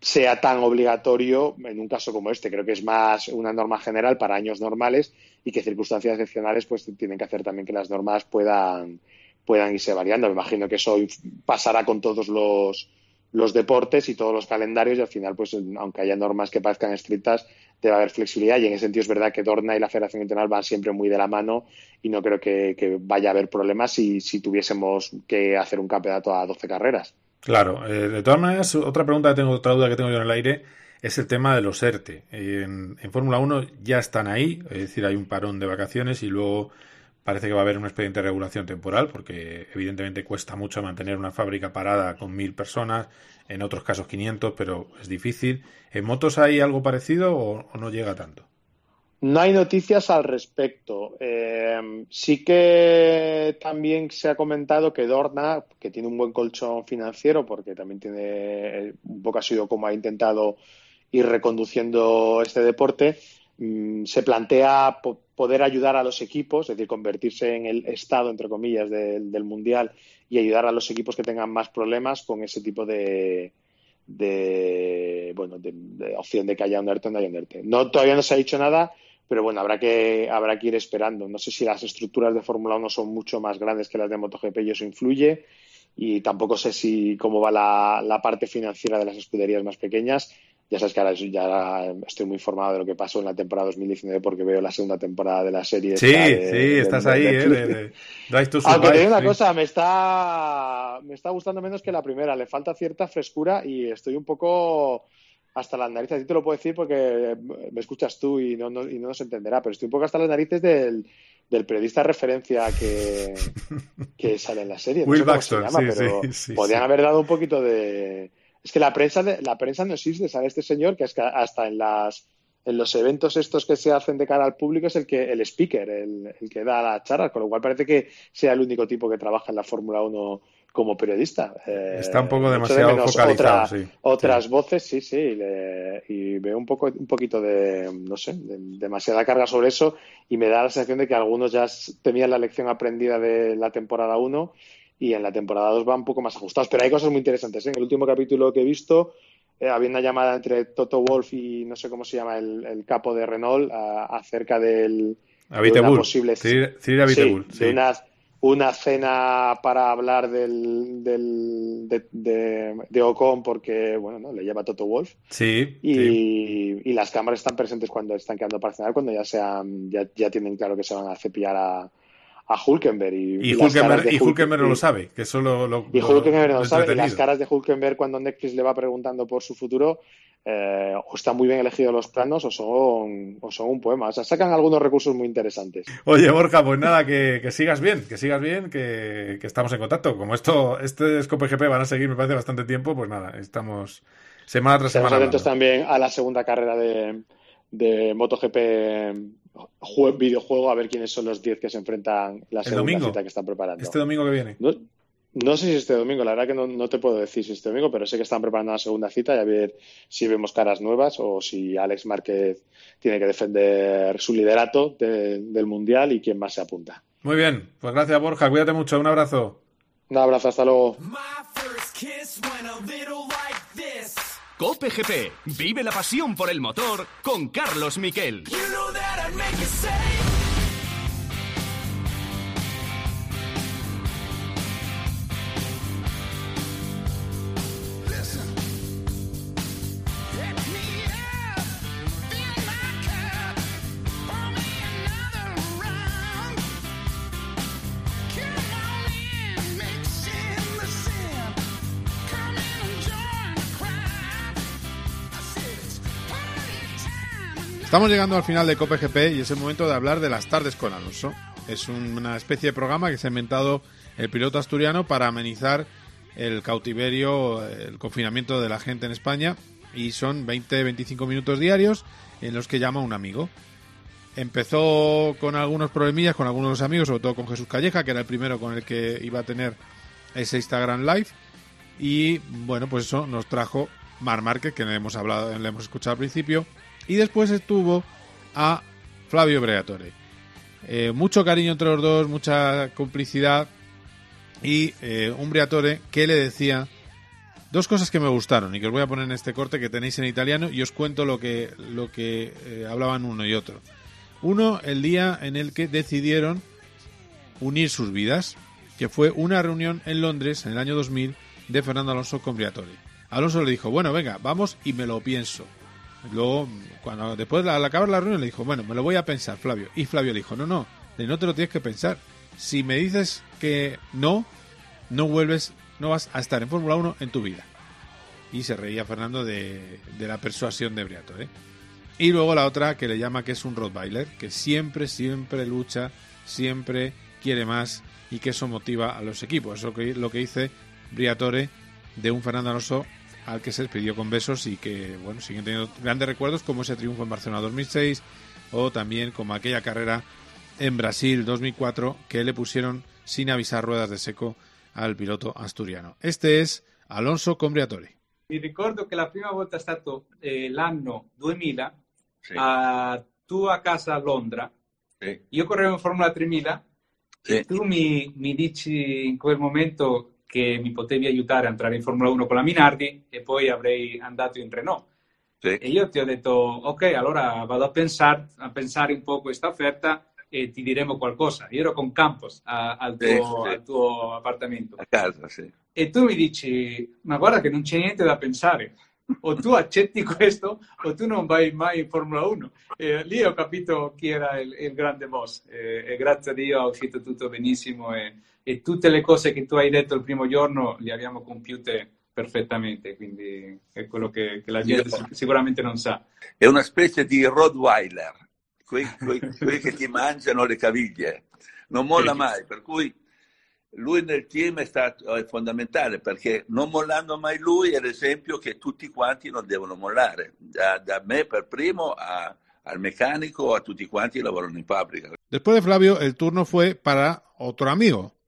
sea tan obligatorio en un caso como este. Creo que es más una norma general para años normales y que circunstancias excepcionales pues tienen que hacer también que las normas puedan, puedan irse variando. Me imagino que eso pasará con todos los, los deportes y todos los calendarios y al final, pues aunque haya normas que parezcan estrictas, debe haber flexibilidad y en ese sentido es verdad que Dorna y la Federación Internacional van siempre muy de la mano y no creo que, que vaya a haber problemas si, si tuviésemos que hacer un campeonato a 12 carreras. Claro, eh, de todas maneras, otra pregunta que tengo, otra duda que tengo yo en el aire es el tema de los ERTE. En, Fórmula 1 ya están ahí, es decir, hay un parón de vacaciones y luego parece que va a haber un expediente de regulación temporal, porque evidentemente cuesta mucho mantener una fábrica parada con mil personas, en otros casos 500, pero es difícil. ¿En motos hay algo parecido o no llega tanto? No hay noticias al respecto. Eh, sí que también se ha comentado que Dorna, que tiene un buen colchón financiero, porque también tiene un poco ha sido como ha intentado ir reconduciendo este deporte, mm, se plantea poder ayudar a los equipos, es decir, convertirse en el estado, entre comillas, del mundial y ayudar a los equipos que tengan más problemas con ese tipo de, de bueno de, opción de que haya un ERTE o no haya un ERTE. No, todavía no se ha dicho nada pero bueno, habrá que, habrá que ir esperando. No sé si las estructuras de Fórmula 1 son mucho más grandes que las de MotoGP y eso influye. Y tampoco sé si cómo va la, parte financiera de las escuderías más pequeñas. Ya sabes que ahora ya estoy muy informado de lo que pasó en la temporada 2019 porque veo la segunda temporada de la serie. Sí, sí, estás ahí, ¿eh? Aunque te digo una cosa, me está, me está gustando menos que la primera. Le falta cierta frescura y estoy un poco hasta las narices, a te lo puedo decir porque me escuchas tú y no, y no nos entenderá, pero estoy un poco hasta las narices del, del periodista de referencia que, que sale en la serie. Will Baxter, podrían haber dado un poquito de... Es que la prensa, la prensa no existe, sale este señor que es que hasta en las en los eventos estos que se hacen de cara al público es el que el speaker, el, el que da la charla, con lo cual parece que sea el único tipo que trabaja en la Fórmula 1 como periodista. Eh, Está un poco demasiado focalizado, Otras voces, sí, sí, y veo un poco un poquito de, no sé, demasiada carga sobre eso y me da la sensación de que algunos ya tenían la lección aprendida de la temporada 1 y en la temporada 2 van un poco más ajustados. Pero hay cosas muy interesantes. ¿eh? En el último capítulo que he visto eh, había una llamada entre Toto Wolf y no sé cómo se llama el, capo de Renault acerca del... De una posible... Sí, de una cena para hablar del, del de, de, Ocon porque bueno no le lleva Toto Wolf sí y, y, las cámaras están presentes cuando están quedando para cenar cuando ya sean ya, ya tienen claro que se van a cepillar a, a Hulkenberg y, y, Hulkenberg, no lo sabe que eso lo, y Hulkenberg no lo sabe y las caras de Hulkenberg cuando Netflix le va preguntando por su futuro eh, o están muy bien elegidos los planos o son, o son un poema. O sea, sacan algunos recursos muy interesantes. Oye, Borja, pues nada, que, sigas bien, que sigas bien, que, estamos en contacto. Como esto, este Scope GP van a seguir, me parece, bastante tiempo, pues nada, estamos semana tras semana. atentos también a la segunda carrera de, de MotoGP videojuego a ver quiénes son los 10 que se enfrentan la segunda cita que están preparando. Este domingo que viene. No, sé si este domingo, la verdad que no, te puedo decir si este domingo, pero sé que están preparando la segunda cita y a ver si vemos caras nuevas o si Alex Márquez tiene que defender su liderato del Mundial y quién más se apunta. Muy bien, pues gracias Borja, cuídate mucho, un abrazo. Un abrazo, hasta luego. Cope GP. Vive la pasión por el motor con Carlos Miquel. Estamos llegando al final de COPGP y es el momento de hablar de las tardes con Alonso. Es una especie de programa que se ha inventado el piloto asturiano para amenizar el cautiverio, el confinamiento de la gente en España y son 20-25 minutos diarios en los que llama un amigo. Empezó con algunos problemillas con algunos amigos, sobre todo con Jesús Calleja, que era el primero con el que iba a tener ese Instagram Live. Y bueno, pues eso nos trajo Mar Márquez, que le hemos hablado, le hemos escuchado al principio, y después estuvo a Flavio Breatore. Eh, mucho cariño entre los dos, mucha complicidad y eh, un Breatore que le decía dos cosas que me gustaron y que os voy a poner en este corte que tenéis en italiano y os cuento lo que, lo que eh, hablaban uno y otro. Uno, el día en el que decidieron unir sus vidas, que fue una reunión en Londres en el año 2000 de Fernando Alonso con Briatore. Alonso le dijo, bueno, venga, vamos y me lo pienso. Luego, cuando después al acabar la reunión le dijo, bueno, me lo voy a pensar, Flavio. Y Flavio le dijo, no, no, no te lo tienes que pensar. Si me dices que no, no vuelves, no vas a estar en Fórmula 1 en tu vida. Y se reía Fernando de, la persuasión de Briato. ¿eh? Y luego la otra que le llama que es un Rottweiler, que siempre, siempre lucha, siempre quiere más y que eso motiva a los equipos. Eso que lo que dice Briatore de un Fernando Alonso al que se despidió con besos y que, bueno, siguen teniendo grandes recuerdos como ese triunfo en Barcelona 2006 o también como aquella carrera en Brasil 2004 que le pusieron sin avisar ruedas de seco al piloto asturiano. Este es Alonso Combriatore. Mi recuerdo que la primera volta è stato eh, l'anno 2000 sì. a, tu a casa a Londra. Sì. Io correvo in Formula 3000 sì. e tu mi, mi dici in quel momento che mi potevi aiutare a entrare in Formula 1 con la Minardi e poi avrei andato in Renault. Sì. E io ti ho detto, ok, allora vado a, pensar, a pensare un po' questa offerta e ti diremo qualcosa. Io ero con Campos a, al, tuo, sì, sì. al, tuo, appartamento. A casa, sì. E tu mi dici, ma guarda che non c'è niente da pensare. O tu accetti questo o tu non vai mai in Formula 1. E lì ho capito chi era il, il grande boss. E, e, grazie a Dio è uscito tutto benissimo e, e tutte le cose che tu hai detto il primo giorno le abbiamo compiute perfettamente, quindi è quello che, che la gente Io, sicuramente non sa. È una specie di Rottweiler, quei, quei, quei che ti mangiano le caviglie, non molla mai, per cui lui nel team è stato è fondamentale perché non mollando mai lui è l'esempio che tutti quanti non devono mollare, da, da me per primo a, al mecánico, a tutti quanti che lavorano in fabbrica. Después de Flavio, el turno fue para otro amigo,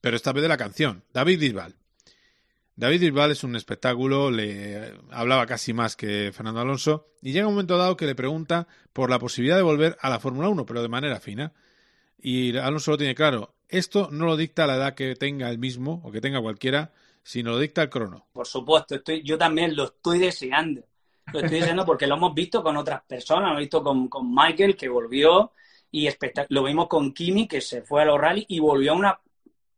pero esta vez de la canción, David Bisbal. David Bisbal es un espectáculo, le hablaba casi más que Fernando Alonso, y llega un momento dado que le pregunta por la posibilidad de volver a la Fórmula 1, pero de manera fina. Y Alonso lo tiene claro, esto no lo dicta la edad que tenga el mismo o que tenga cualquiera, sino lo dicta el crono. Por supuesto, estoy, yo también lo estoy deseando. Lo estoy deseando porque lo hemos visto con otras personas, lo hemos visto con, con Michael, que volvió, y lo vimos con Kimi, que se fue a los rally y volvió a una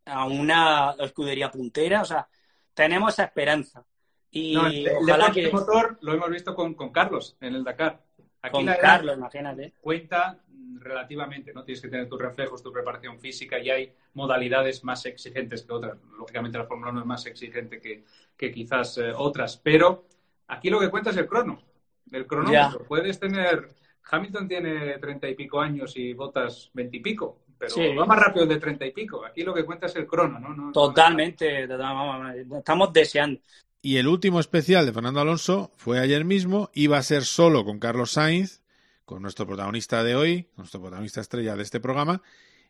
a una escudería puntera. O sea, tenemos esa esperanza. Y ojalá que... motor lo hemos visto con, con, Carlos en el Dakar. Aquí con Carlos, imagínate. Cuenta relativamente, ¿no? Tienes que tener tus reflejos, tu preparación física y hay modalidades más exigentes que otras. Lógicamente la Fórmula 1 es más exigente que, que quizás eh, otras, pero aquí lo que cuenta es el crono. El cronómetro. Puedes tener... Hamilton tiene treinta y pico años y botas veintipico pero va más rápido de treinta y pico. Aquí lo que cuenta es el crono, ¿no? Totalmente, estamos deseando. Y el último especial de Fernando Alonso fue ayer mismo, iba a ser solo con Carlos Sainz, con nuestro protagonista de hoy, nuestro protagonista estrella de este programa,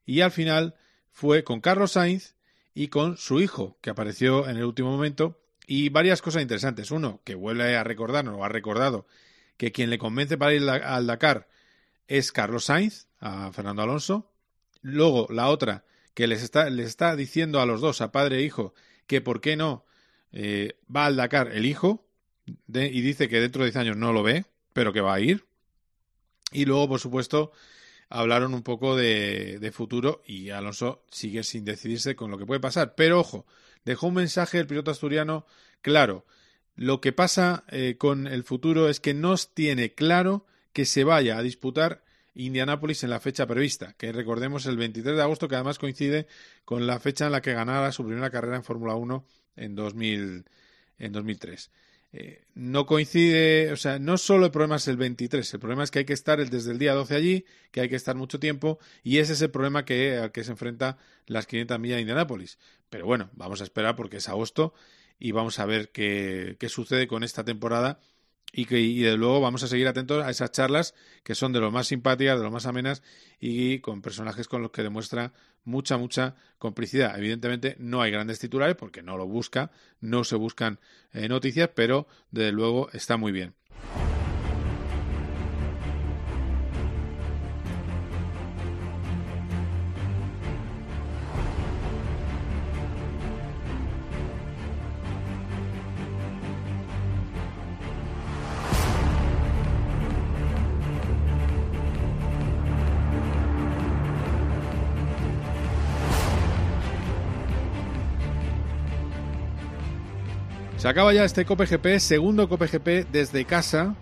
y al final fue con Carlos Sainz y con su hijo, que apareció en el último momento, y varias cosas interesantes. Uno, que vuelve a recordarnos, o ha recordado, que quien le convence para ir al Dakar es Carlos Sainz, a Fernando Alonso. Luego, la otra, que les está, les está diciendo a los dos, a padre e hijo, que por qué no eh, va al Dakar el hijo, y dice que dentro de 10 años no lo ve, pero que va a ir. Y luego, por supuesto, hablaron un poco de, futuro y Alonso sigue sin decidirse con lo que puede pasar. Pero ojo, dejó un mensaje el piloto asturiano claro. Lo que pasa eh, con el futuro es que no tiene claro que se vaya a disputar Indianápolis en la fecha prevista, que recordemos el 23 de agosto, que además coincide con la fecha en la que ganara su primera carrera en Fórmula 1 en, 2000, en 2003. Eh, no coincide, o sea, no solo el problema es el 23, el problema es que hay que estar desde el día 12 allí, que hay que estar mucho tiempo, y ese es el problema que, al que se enfrenta las 500 millas de Indianápolis. Pero bueno, vamos a esperar porque es agosto y vamos a ver qué, qué sucede con esta temporada y que y de luego vamos a seguir atentos a esas charlas que son de lo más simpáticas, de lo más amenas y con personajes con los que demuestra mucha, mucha complicidad. Evidentemente no hay grandes titulares porque no lo busca, no se buscan eh, noticias, pero desde luego está muy bien. Se acaba ya este COPGP, segundo COPGP desde casa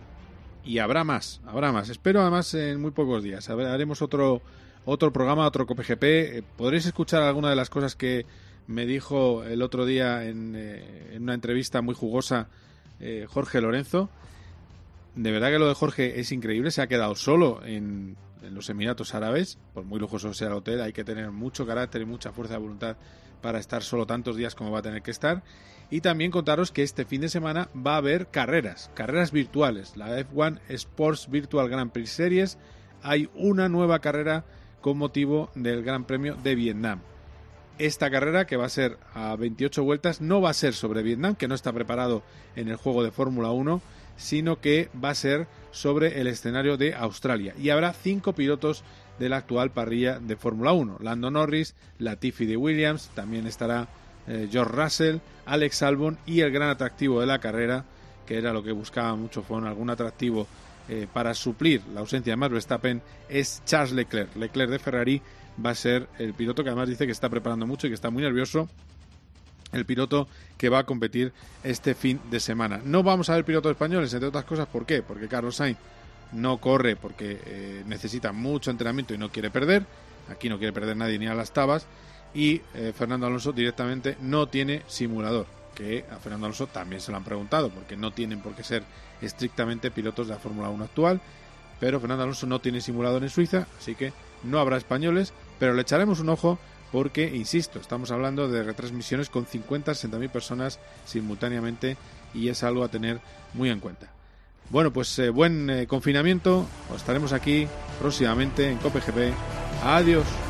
y habrá más, habrá más. Espero además en muy pocos días. Haremos otro, otro programa, otro COPGP. Eh, podréis escuchar alguna de las cosas que me dijo el otro día en, eh, una entrevista muy jugosa eh, Jorge Lorenzo. De verdad que lo de Jorge es increíble. Se ha quedado solo en, en los Emiratos Árabes. Por muy lujoso sea el hotel, hay que tener mucho carácter y mucha fuerza de voluntad para estar solo tantos días como va a tener que estar. Y también contaros que este fin de semana va a haber carreras, carreras virtuales. La F1 Sports Virtual Grand Prix Series. Hay una nueva carrera con motivo del Gran Premio de Vietnam. Esta carrera, que va a ser a 28 vueltas, no va a ser sobre Vietnam, que no está preparado en el juego de Fórmula 1, sino que va a ser sobre el escenario de Australia. Y habrá cinco pilotos de la actual parrilla de Fórmula 1. Lando Norris, Latifi de Williams, también estará eh, George Russell, Alex Albon y el gran atractivo de la carrera, que era lo que buscaba mucho, fue algún atractivo eh, para suplir la ausencia de Max Verstappen, es Charles Leclerc. Leclerc de Ferrari va a ser el piloto que además dice que está preparando mucho y que está muy nervioso. El piloto que va a competir este fin de semana. No vamos a ver pilotos españoles, entre otras cosas, ¿por qué? Porque Carlos Sainz no corre porque eh, necesita mucho entrenamiento y no quiere perder. Aquí no quiere perder nadie ni a las tabas y eh, Fernando Alonso directamente no tiene simulador, que a Fernando Alonso también se lo han preguntado, porque no tienen por qué ser estrictamente pilotos de la Fórmula 1 actual, pero Fernando Alonso no tiene simulador en Suiza, así que no habrá españoles, pero le echaremos un ojo porque, insisto, estamos hablando de retransmisiones con 50, 60 mil personas simultáneamente y es algo a tener muy en cuenta. Bueno, pues eh, buen eh, confinamiento, estaremos aquí próximamente en COPGP. Adiós.